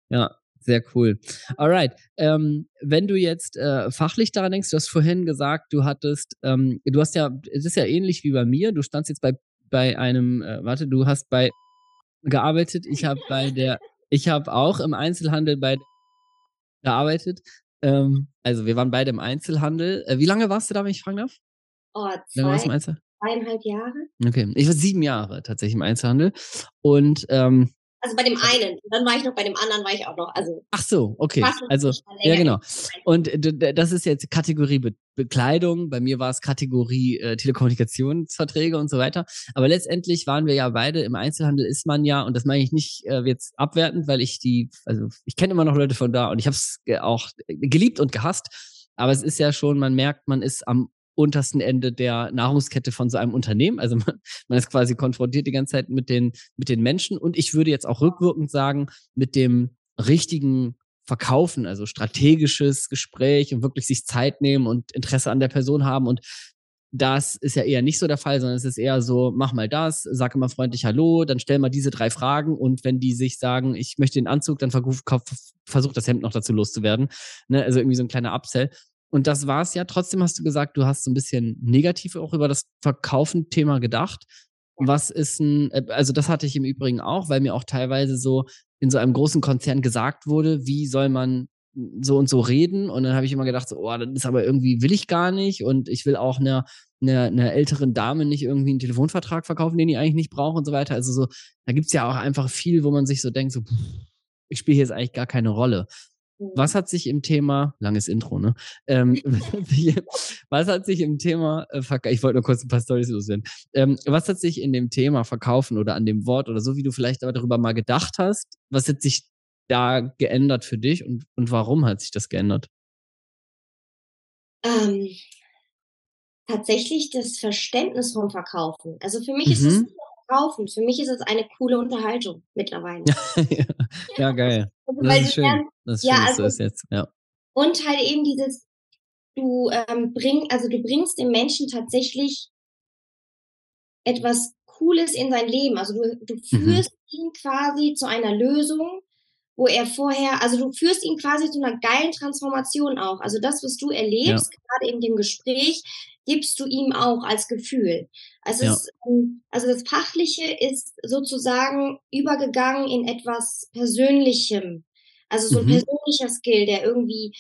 Ja, sehr cool. Alright. Ähm, wenn du jetzt äh, fachlich daran denkst, du hast vorhin gesagt, du hattest, ähm, du hast ja, es ist ja ähnlich wie bei mir, du standst jetzt bei, bei einem, äh, warte, du hast bei gearbeitet, ich habe bei der, ich habe auch im Einzelhandel bei gearbeitet. Ähm, also wir waren beide im Einzelhandel. Äh, wie lange warst du da, wenn ich fragen darf? Oh, zwei, zweieinhalb Jahre. Okay, ich war sieben Jahre tatsächlich im Einzelhandel. Und ähm, also bei dem einen. dann war ich noch bei dem anderen, war ich auch noch. Also Ach so, okay. Also, ja, genau. Und das ist jetzt Kategorie Be Bekleidung. Bei mir war es Kategorie äh, Telekommunikationsverträge und so weiter. Aber letztendlich waren wir ja beide im Einzelhandel ist man ja, und das meine ich nicht äh, jetzt abwertend, weil ich die, also ich kenne immer noch Leute von da und ich habe es auch geliebt und gehasst. Aber es ist ja schon, man merkt, man ist am untersten Ende der Nahrungskette von so einem Unternehmen. Also [laughs] man, man ist quasi konfrontiert die ganze Zeit mit den, mit den Menschen. Und ich würde jetzt auch rückwirkend sagen, mit dem richtigen Verkaufen, also strategisches Gespräch und wirklich sich Zeit nehmen und Interesse an der Person haben. Und das ist ja eher nicht so der Fall, sondern es ist eher so, mach mal das, sag immer freundlich Hallo, dann stell mal diese drei Fragen und wenn die sich sagen, ich möchte den Anzug, dann versuch, versuch das Hemd noch dazu loszuwerden. Ne? Also irgendwie so ein kleiner Upsell. Und das war es ja. Trotzdem hast du gesagt, du hast so ein bisschen negativ auch über das Verkaufen-Thema gedacht. Was ist ein, äh, also das hatte ich im Übrigen auch, weil mir auch teilweise so in so einem großen Konzern gesagt wurde, wie soll man so und so reden. Und dann habe ich immer gedacht, so, oh, das ist aber irgendwie, will ich gar nicht. Und ich will auch einer, einer, einer älteren Dame nicht irgendwie einen Telefonvertrag verkaufen, den ich eigentlich nicht brauche und so weiter. Also so, da gibt es ja auch einfach viel, wo man sich so denkt, so, ich spiele hier jetzt eigentlich gar keine Rolle. Was mhm. hat sich im Thema, langes Intro, ne? Ähm, [laughs] [laughs] was hat sich im Thema, äh, ich wollte nur kurz ein paar Storys loswerden. Ähm, was hat sich in dem Thema Verkaufen oder an dem Wort oder so, wie du vielleicht aber darüber mal gedacht hast, was hat sich da geändert für dich und, und warum hat sich das geändert? Ähm, tatsächlich das Verständnis vom Verkaufen. Also für mich mhm. ist es mhm kaufen. Für mich ist es eine coole Unterhaltung mittlerweile. [laughs] ja, ja, geil. Also, das ist schön. Lernst, das ist ja, schön, also, das jetzt, ja. Und halt eben dieses, du ähm, bring, also du bringst dem Menschen tatsächlich etwas Cooles in sein Leben. Also du, du mhm. führst mhm. ihn quasi zu einer Lösung wo er vorher, also du führst ihn quasi zu einer geilen Transformation auch. Also das, was du erlebst, ja. gerade in dem Gespräch, gibst du ihm auch als Gefühl. Also, ja. es, ähm, also das Fachliche ist sozusagen übergegangen in etwas Persönlichem. Also so ein mhm. persönlicher Skill, der irgendwie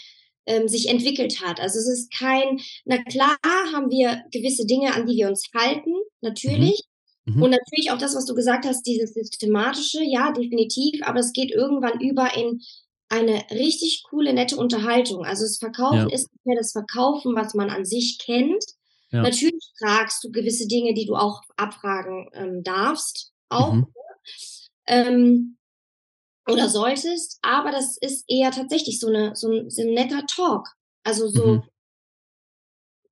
ähm, sich entwickelt hat. Also es ist kein, na klar haben wir gewisse Dinge, an die wir uns halten, natürlich. Mhm. Mhm. Und natürlich auch das, was du gesagt hast, dieses systematische, ja, definitiv, aber es geht irgendwann über in eine richtig coole, nette Unterhaltung. Also das Verkaufen ja. ist nicht mehr das Verkaufen, was man an sich kennt. Ja. Natürlich fragst du gewisse Dinge, die du auch abfragen ähm, darfst, auch. Mhm. Ähm, oder solltest, aber das ist eher tatsächlich so, eine, so, ein, so ein netter Talk. Also so, mhm.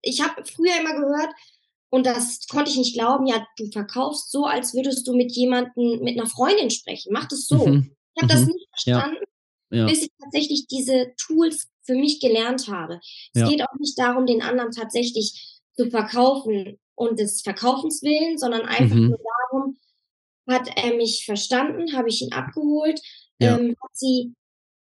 ich habe früher immer gehört, und das konnte ich nicht glauben, ja, du verkaufst so, als würdest du mit jemandem, mit einer Freundin sprechen. Mach das so. Mhm. Ich habe mhm. das nicht verstanden, ja. Ja. bis ich tatsächlich diese Tools für mich gelernt habe. Es ja. geht auch nicht darum, den anderen tatsächlich zu verkaufen und des Verkaufens willen, sondern einfach mhm. nur darum, hat er mich verstanden, habe ich ihn abgeholt, ja. ähm, hat sie,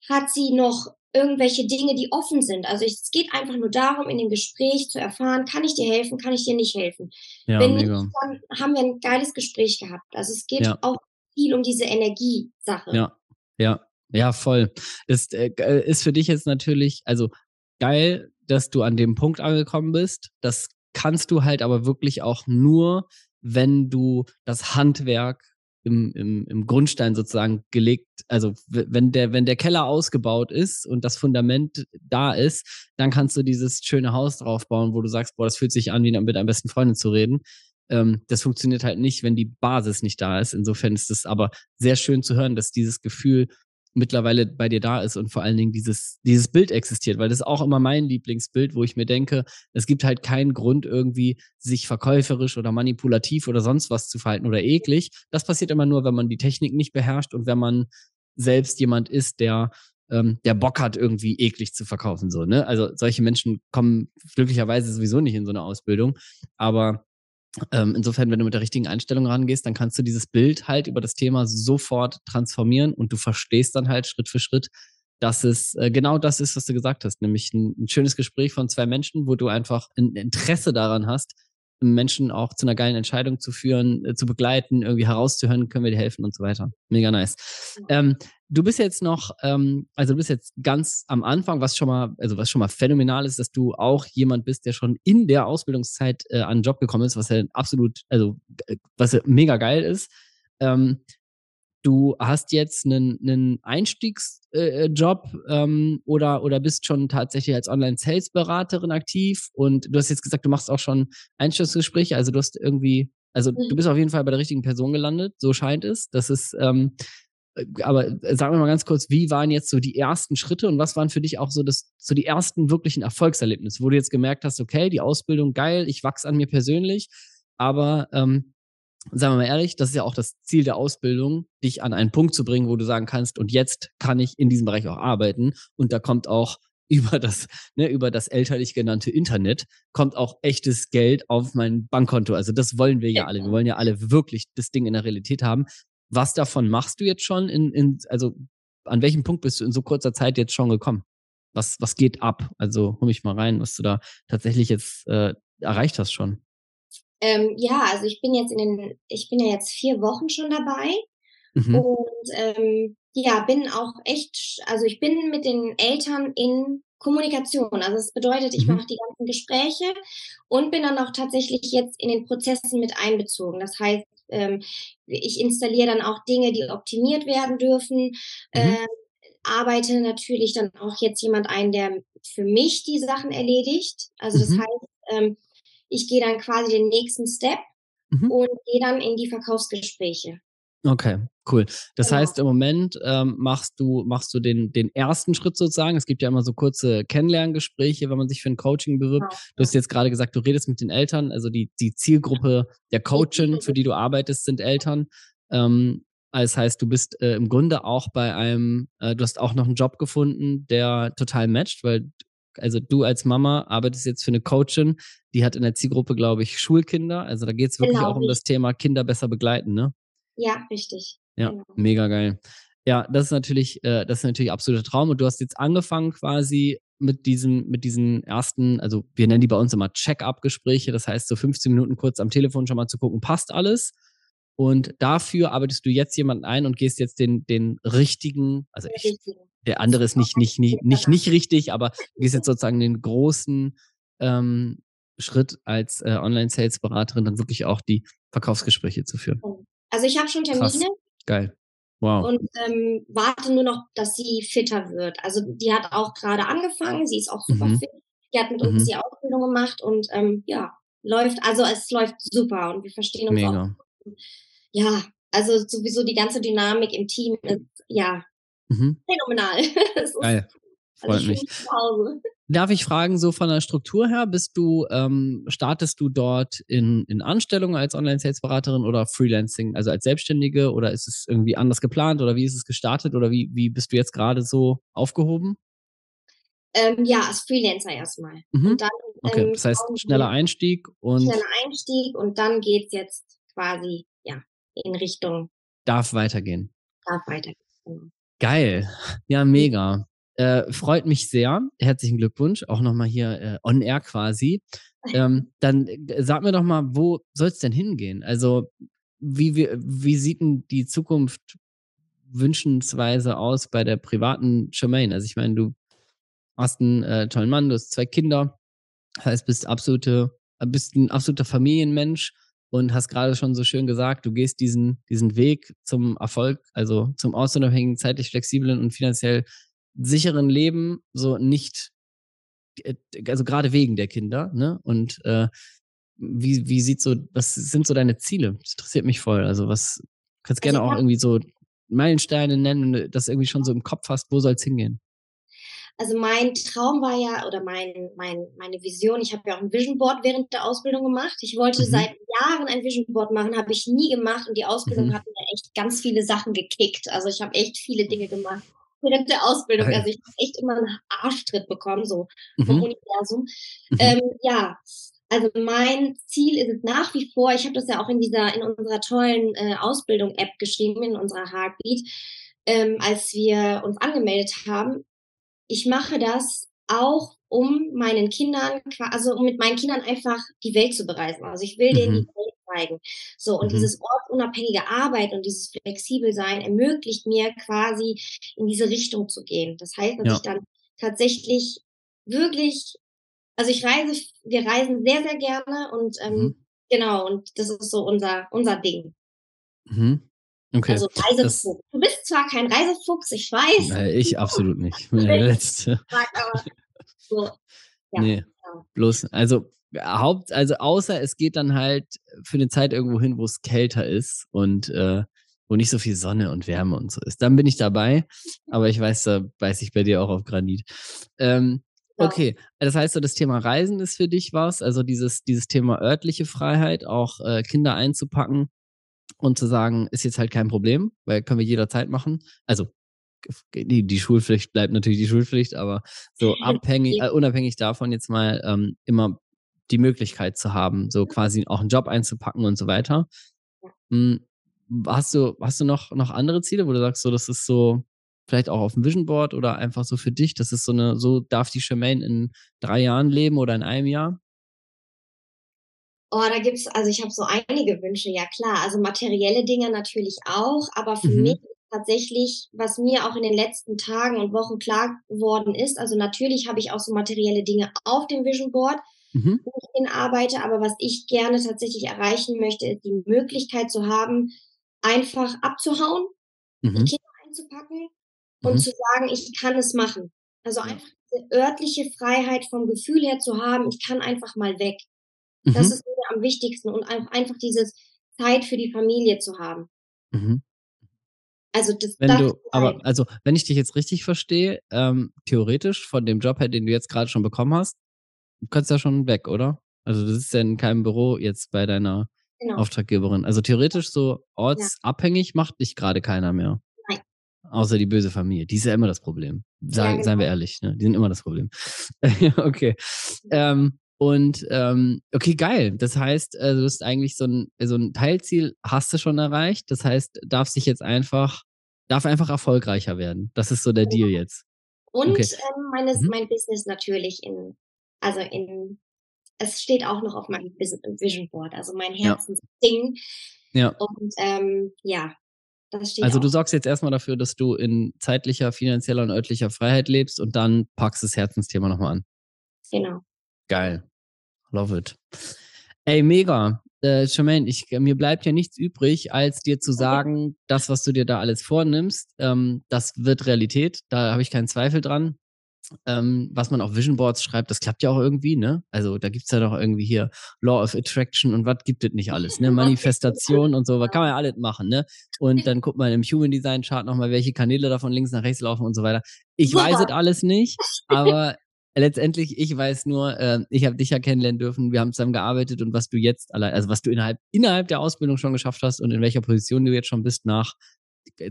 hat sie noch irgendwelche Dinge, die offen sind. Also es geht einfach nur darum, in dem Gespräch zu erfahren, kann ich dir helfen, kann ich dir nicht helfen. Ja, Wenn nicht, dann haben wir ein geiles Gespräch gehabt. Also es geht ja. auch viel um diese Energiesache. Ja, ja, ja, voll. Ist, äh, äh, ist für dich jetzt natürlich, also geil, dass du an dem Punkt angekommen bist. Das kannst du halt aber wirklich auch nur, wenn du das Handwerk im, im, im Grundstein sozusagen gelegt, also wenn der, wenn der Keller ausgebaut ist und das Fundament da ist, dann kannst du dieses schöne Haus draufbauen, wo du sagst, boah, das fühlt sich an, wie mit deinem besten Freundin zu reden. Ähm, das funktioniert halt nicht, wenn die Basis nicht da ist. Insofern ist es aber sehr schön zu hören, dass dieses Gefühl mittlerweile bei dir da ist und vor allen Dingen dieses, dieses Bild existiert, weil das ist auch immer mein Lieblingsbild, wo ich mir denke, es gibt halt keinen Grund irgendwie, sich verkäuferisch oder manipulativ oder sonst was zu verhalten oder eklig. Das passiert immer nur, wenn man die Technik nicht beherrscht und wenn man selbst jemand ist, der ähm, der Bock hat, irgendwie eklig zu verkaufen. So, ne? Also solche Menschen kommen glücklicherweise sowieso nicht in so eine Ausbildung. Aber ähm, insofern, wenn du mit der richtigen Einstellung rangehst, dann kannst du dieses Bild halt über das Thema sofort transformieren und du verstehst dann halt Schritt für Schritt, dass es äh, genau das ist, was du gesagt hast, nämlich ein, ein schönes Gespräch von zwei Menschen, wo du einfach ein Interesse daran hast, Menschen auch zu einer geilen Entscheidung zu führen, äh, zu begleiten, irgendwie herauszuhören, können wir dir helfen und so weiter. Mega nice. Ähm, du bist jetzt noch, ähm, also du bist jetzt ganz am Anfang, was schon mal, also was schon mal phänomenal ist, dass du auch jemand bist, der schon in der Ausbildungszeit äh, an einen Job gekommen ist, was ja absolut, also was ja mega geil ist. Ähm, du hast jetzt einen, einen Einstiegsjob äh, ähm, oder, oder bist schon tatsächlich als Online-Sales-Beraterin aktiv und du hast jetzt gesagt, du machst auch schon Einstellungsgespräche, also du hast irgendwie, also du mhm. bist auf jeden Fall bei der richtigen Person gelandet, so scheint es. Das ist, ähm, äh, aber äh, sagen wir mal ganz kurz, wie waren jetzt so die ersten Schritte und was waren für dich auch so das, so die ersten wirklichen Erfolgserlebnisse, wo du jetzt gemerkt hast, okay, die Ausbildung geil, ich wachse an mir persönlich, aber ähm, sagen wir mal ehrlich, das ist ja auch das Ziel der Ausbildung, dich an einen Punkt zu bringen, wo du sagen kannst, und jetzt kann ich in diesem Bereich auch arbeiten. Und da kommt auch [laughs] über das, ne, über das elterlich genannte Internet, kommt auch echtes Geld auf mein Bankkonto. Also das wollen wir ja alle. Wir wollen ja alle wirklich das Ding in der Realität haben. Was davon machst du jetzt schon in, in also an welchem Punkt bist du in so kurzer Zeit jetzt schon gekommen? Was, was geht ab? Also hol mich mal rein, was du da tatsächlich jetzt äh, erreicht hast schon. Ähm, ja, also ich bin jetzt in den, ich bin ja jetzt vier Wochen schon dabei mhm. und ähm, ja, bin auch echt, also ich bin mit den Eltern in Kommunikation. Also das bedeutet, ich mhm. mache die ganzen Gespräche und bin dann auch tatsächlich jetzt in den Prozessen mit einbezogen. Das heißt, ähm, ich installiere dann auch Dinge, die optimiert werden dürfen. Mhm. Äh, arbeite natürlich dann auch jetzt jemand ein, der für mich die Sachen erledigt. Also das mhm. heißt, ähm, ich gehe dann quasi den nächsten Step mhm. und gehe dann in die Verkaufsgespräche. Okay, cool. Das genau. heißt, im Moment ähm, machst du, machst du den, den ersten Schritt sozusagen. Es gibt ja immer so kurze Kennenlerngespräche, wenn man sich für ein Coaching bewirbt. Genau. Du hast jetzt gerade gesagt, du redest mit den Eltern. Also die, die Zielgruppe der Coachin, für die du arbeitest, sind Eltern. Ähm, das heißt, du bist äh, im Grunde auch bei einem, äh, du hast auch noch einen Job gefunden, der total matcht, weil also du als Mama arbeitest jetzt für eine Coachin, die hat in der Zielgruppe, glaube ich, Schulkinder. Also da geht es wirklich genau, auch um das Thema Kinder besser begleiten, ne? Ja, richtig. Ja, genau. mega geil. Ja, das ist natürlich, äh, das ist natürlich absoluter Traum. Und du hast jetzt angefangen quasi mit diesen, mit diesen ersten, also wir nennen die bei uns immer Check-up-Gespräche. Das heißt, so 15 Minuten kurz am Telefon schon mal zu gucken, passt alles. Und dafür arbeitest du jetzt jemanden ein und gehst jetzt den, den richtigen, also ich, der andere ist nicht, nicht, nicht, nicht, nicht richtig, aber du gehst jetzt [laughs] sozusagen den großen ähm, Schritt als äh, Online-Sales-Beraterin dann wirklich auch die Verkaufsgespräche zu führen. Also ich habe schon Termine. Krass. Geil. Wow. Und ähm, warte nur noch, dass sie fitter wird. Also die hat auch gerade angefangen, sie ist auch super mhm. fit. Die hat mit uns mhm. die Ausbildung gemacht und ähm, ja, läuft, also es läuft super und wir verstehen uns Mega. auch. Ja, also sowieso die ganze Dynamik im Team ist ja mhm. phänomenal. [laughs] Geil. Freut also mich. [laughs] Darf ich fragen, so von der Struktur her, bist du, ähm, startest du dort in, in Anstellung als Online-Sales-Beraterin oder Freelancing, also als Selbstständige oder ist es irgendwie anders geplant oder wie ist es gestartet oder wie, wie bist du jetzt gerade so aufgehoben? Ähm, ja, als Freelancer erstmal. Mhm. Und dann, okay, ähm, das heißt schneller Einstieg und. Schneller Einstieg und dann geht es jetzt quasi, ja, in Richtung. Darf weitergehen. Darf weitergehen. Genau. Geil. Ja, mega. Äh, freut mich sehr. Herzlichen Glückwunsch. Auch nochmal hier äh, on air quasi. Ähm, dann äh, sag mir doch mal, wo soll es denn hingehen? Also, wie, wie, wie sieht denn die Zukunft wünschensweise aus bei der privaten Charmaine? Also, ich meine, du hast einen äh, tollen Mann, du hast zwei Kinder. Das heißt, bist absolute, bist ein absoluter Familienmensch und hast gerade schon so schön gesagt, du gehst diesen, diesen Weg zum Erfolg, also zum ausunabhängigen, zeitlich flexiblen und finanziell sicheren Leben so nicht, äh, also gerade wegen der Kinder, ne? Und äh, wie, wie sieht so, was sind so deine Ziele? Das interessiert mich voll. Also was kannst also gerne auch irgendwie so Meilensteine nennen, das irgendwie schon so im Kopf hast, wo soll es hingehen? Also mein Traum war ja, oder mein, mein, meine Vision, ich habe ja auch ein Vision Board während der Ausbildung gemacht. Ich wollte mhm. seit Jahren ein Vision Board machen, habe ich nie gemacht und die Ausbildung mhm. hat mir echt ganz viele Sachen gekickt. Also ich habe echt viele Dinge gemacht während Ausbildung. Also ich habe echt immer einen Arschtritt bekommen, so vom mhm. Universum. Mhm. Ähm, ja, also mein Ziel ist es nach wie vor, ich habe das ja auch in dieser, in unserer tollen äh, Ausbildung-App geschrieben, in unserer Heartbeat, ähm, als wir uns angemeldet haben. Ich mache das auch, um meinen Kindern, also um mit meinen Kindern einfach die Welt zu bereisen. Also ich will mhm. denen die Welt zeigen. So, und mhm. dieses ortsunabhängige Arbeit und dieses flexibel sein ermöglicht mir quasi in diese Richtung zu gehen. Das heißt, dass ja. ich dann tatsächlich wirklich, also ich reise, wir reisen sehr, sehr gerne und ähm, mhm. genau, und das ist so unser, unser Ding. Mhm. Okay. Also Reisefuchs. Du bist zwar kein Reisefuchs, ich weiß. Nein, ich [laughs] absolut nicht. Der [laughs] letzte. aber so, ja, nee, genau. bloß, also Haupt, also außer es geht dann halt für eine Zeit irgendwo hin, wo es kälter ist und äh, wo nicht so viel Sonne und Wärme und so ist. Dann bin ich dabei, aber ich weiß, da beiß ich bei dir auch auf Granit. Ähm, okay, das heißt so, das Thema Reisen ist für dich was, also dieses, dieses Thema örtliche Freiheit, auch äh, Kinder einzupacken und zu sagen, ist jetzt halt kein Problem, weil können wir jederzeit machen. Also die, die Schulpflicht bleibt natürlich die Schulpflicht, aber so [laughs] abhängig, äh, unabhängig davon jetzt mal ähm, immer die Möglichkeit zu haben, so quasi auch einen Job einzupacken und so weiter. Hm, hast du, hast du noch, noch andere Ziele, wo du sagst, so, das ist so, vielleicht auch auf dem Vision Board oder einfach so für dich, das ist so eine, so darf die Charmaine in drei Jahren leben oder in einem Jahr? Oh, da gibt's, also ich habe so einige Wünsche, ja klar. Also materielle Dinge natürlich auch, aber für mhm. mich tatsächlich, was mir auch in den letzten Tagen und Wochen klar geworden ist, also natürlich habe ich auch so materielle Dinge auf dem Vision Board, mhm. wo ich hinarbeite. Aber was ich gerne tatsächlich erreichen möchte, ist die Möglichkeit zu haben, einfach abzuhauen, mhm. die Kinder einzupacken und mhm. zu sagen, ich kann es machen. Also einfach diese örtliche Freiheit vom Gefühl her zu haben, ich kann einfach mal weg. Das mhm. ist mir am wichtigsten und einfach dieses Zeit für die Familie zu haben. Mhm. Also das wenn du, aber also wenn ich dich jetzt richtig verstehe, ähm, theoretisch von dem Job her, den du jetzt gerade schon bekommen hast, du kannst ja schon weg, oder? Also du sitzt ja in keinem Büro jetzt bei deiner genau. Auftraggeberin. Also theoretisch so ortsabhängig ja. macht dich gerade keiner mehr. Nein. Außer die böse Familie. Die ist ja immer das Problem. Sei, ja, genau. Seien wir ehrlich, ne? Die sind immer das Problem. [laughs] okay. Ähm, und ähm, okay, geil. Das heißt, äh, du hast eigentlich so ein, so ein Teilziel hast du schon erreicht. Das heißt, darfst dich jetzt einfach Darf einfach erfolgreicher werden. Das ist so der Deal jetzt. Und okay. ähm, meines, mhm. mein Business natürlich in, also in, es steht auch noch auf meinem Vision Board, also mein Herzensding. Ja. ja. Und ähm, ja, das steht Also auch. du sorgst jetzt erstmal dafür, dass du in zeitlicher, finanzieller und örtlicher Freiheit lebst und dann packst das Herzensthema nochmal an. Genau. Geil. Love it. Ey, mega. Äh, Charmaine, ich, mir bleibt ja nichts übrig, als dir zu sagen, das, was du dir da alles vornimmst, ähm, das wird Realität. Da habe ich keinen Zweifel dran. Ähm, was man auf Vision Boards schreibt, das klappt ja auch irgendwie, ne? Also da gibt's ja doch irgendwie hier Law of Attraction und was gibt es nicht alles, ne? [laughs] Manifestation und so, was kann man ja alles machen, ne? Und dann guckt man im Human Design Chart nochmal, welche Kanäle da von links nach rechts laufen und so weiter. Ich weiß es alles nicht, aber [laughs] letztendlich, ich weiß nur, äh, ich habe dich ja kennenlernen dürfen, wir haben zusammen gearbeitet und was du jetzt allein, also was du innerhalb, innerhalb der Ausbildung schon geschafft hast und in welcher Position du jetzt schon bist nach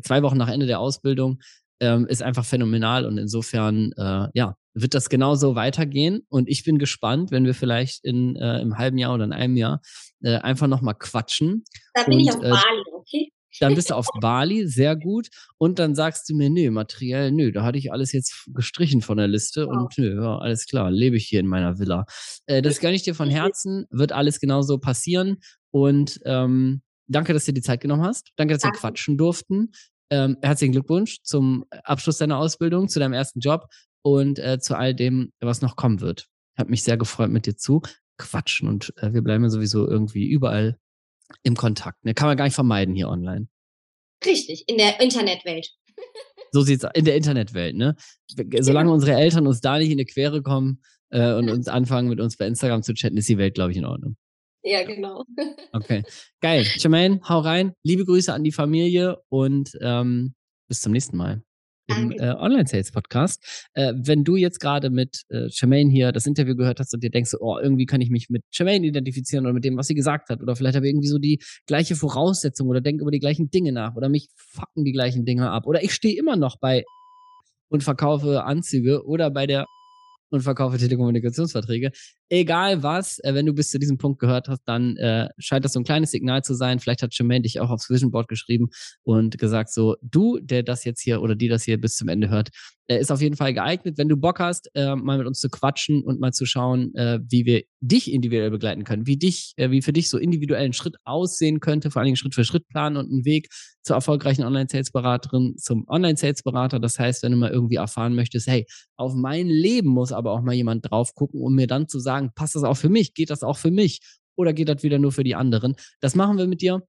zwei Wochen nach Ende der Ausbildung, ähm, ist einfach phänomenal und insofern, äh, ja, wird das genauso weitergehen und ich bin gespannt, wenn wir vielleicht in äh, im halben Jahr oder in einem Jahr äh, einfach nochmal quatschen. Da bin und, ich auf äh, Bali, okay? Dann bist du auf Bali, sehr gut. Und dann sagst du mir, nö, materiell, nö, da hatte ich alles jetzt gestrichen von der Liste wow. und nö, ja, alles klar, lebe ich hier in meiner Villa. Äh, das gönne ich dir von [laughs] Herzen, wird alles genauso passieren. Und ähm, danke, dass du dir die Zeit genommen hast. Danke, dass danke. wir quatschen durften. Ähm, herzlichen Glückwunsch zum Abschluss deiner Ausbildung, zu deinem ersten Job und äh, zu all dem, was noch kommen wird. Hat mich sehr gefreut, mit dir zu quatschen und äh, wir bleiben sowieso irgendwie überall im Kontakt. Ne? Kann man gar nicht vermeiden hier online. Richtig, in der Internetwelt. [laughs] so sieht's in der Internetwelt, ne? Solange unsere Eltern uns da nicht in die Quere kommen äh, und uns anfangen, mit uns bei Instagram zu chatten, ist die Welt, glaube ich, in Ordnung. Ja, genau. [laughs] Okay. Geil. Jermaine, hau rein. Liebe Grüße an die Familie und ähm, bis zum nächsten Mal im äh, Online-Sales-Podcast. Äh, wenn du jetzt gerade mit äh, Jermaine hier das Interview gehört hast und dir denkst, oh, irgendwie kann ich mich mit Jermaine identifizieren oder mit dem, was sie gesagt hat, oder vielleicht habe ich irgendwie so die gleiche Voraussetzung oder denke über die gleichen Dinge nach oder mich fucken die gleichen Dinge ab oder ich stehe immer noch bei und verkaufe Anzüge oder bei der und verkaufe Telekommunikationsverträge. Egal was, äh, wenn du bis zu diesem Punkt gehört hast, dann äh, scheint das so ein kleines Signal zu sein. Vielleicht hat Jermaine dich auch aufs Vision Board geschrieben und gesagt so, du, der das jetzt hier oder die das hier bis zum Ende hört, äh, ist auf jeden Fall geeignet. Wenn du Bock hast, äh, mal mit uns zu quatschen und mal zu schauen, äh, wie wir dich individuell begleiten können, wie dich, äh, wie für dich so individuell ein Schritt aussehen könnte, vor allen Dingen Schritt für Schritt planen und einen Weg zur erfolgreichen Online-Sales-Beraterin, zum Online-Sales-Berater. Das heißt, wenn du mal irgendwie erfahren möchtest, hey, auf mein Leben muss aber auch mal jemand drauf gucken, um mir dann zu sagen, passt das auch für mich? Geht das auch für mich? Oder geht das wieder nur für die anderen? Das machen wir mit dir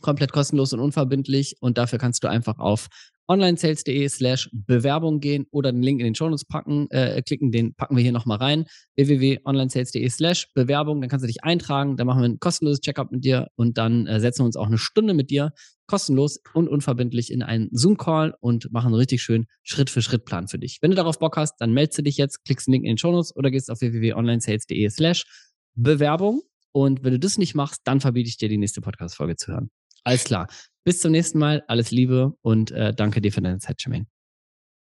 komplett kostenlos und unverbindlich und dafür kannst du einfach auf onlinesales.de slash Bewerbung gehen oder den Link in den Shownotes packen, äh, klicken, den packen wir hier nochmal rein. www.onlinesales.de slash Bewerbung, dann kannst du dich eintragen, dann machen wir ein kostenloses Checkup mit dir und dann äh, setzen wir uns auch eine Stunde mit dir kostenlos und unverbindlich in einen Zoom-Call und machen einen richtig schön Schritt-für-Schritt-Plan für dich. Wenn du darauf Bock hast, dann meldest du dich jetzt, klickst den Link in den Shownotes oder gehst auf www.onlinesales.de slash Bewerbung und wenn du das nicht machst, dann verbiete ich dir die nächste Podcast-Folge zu hören. Alles klar. Bis zum nächsten Mal. Alles Liebe und äh, danke dir für deine Zeit, Jermaine.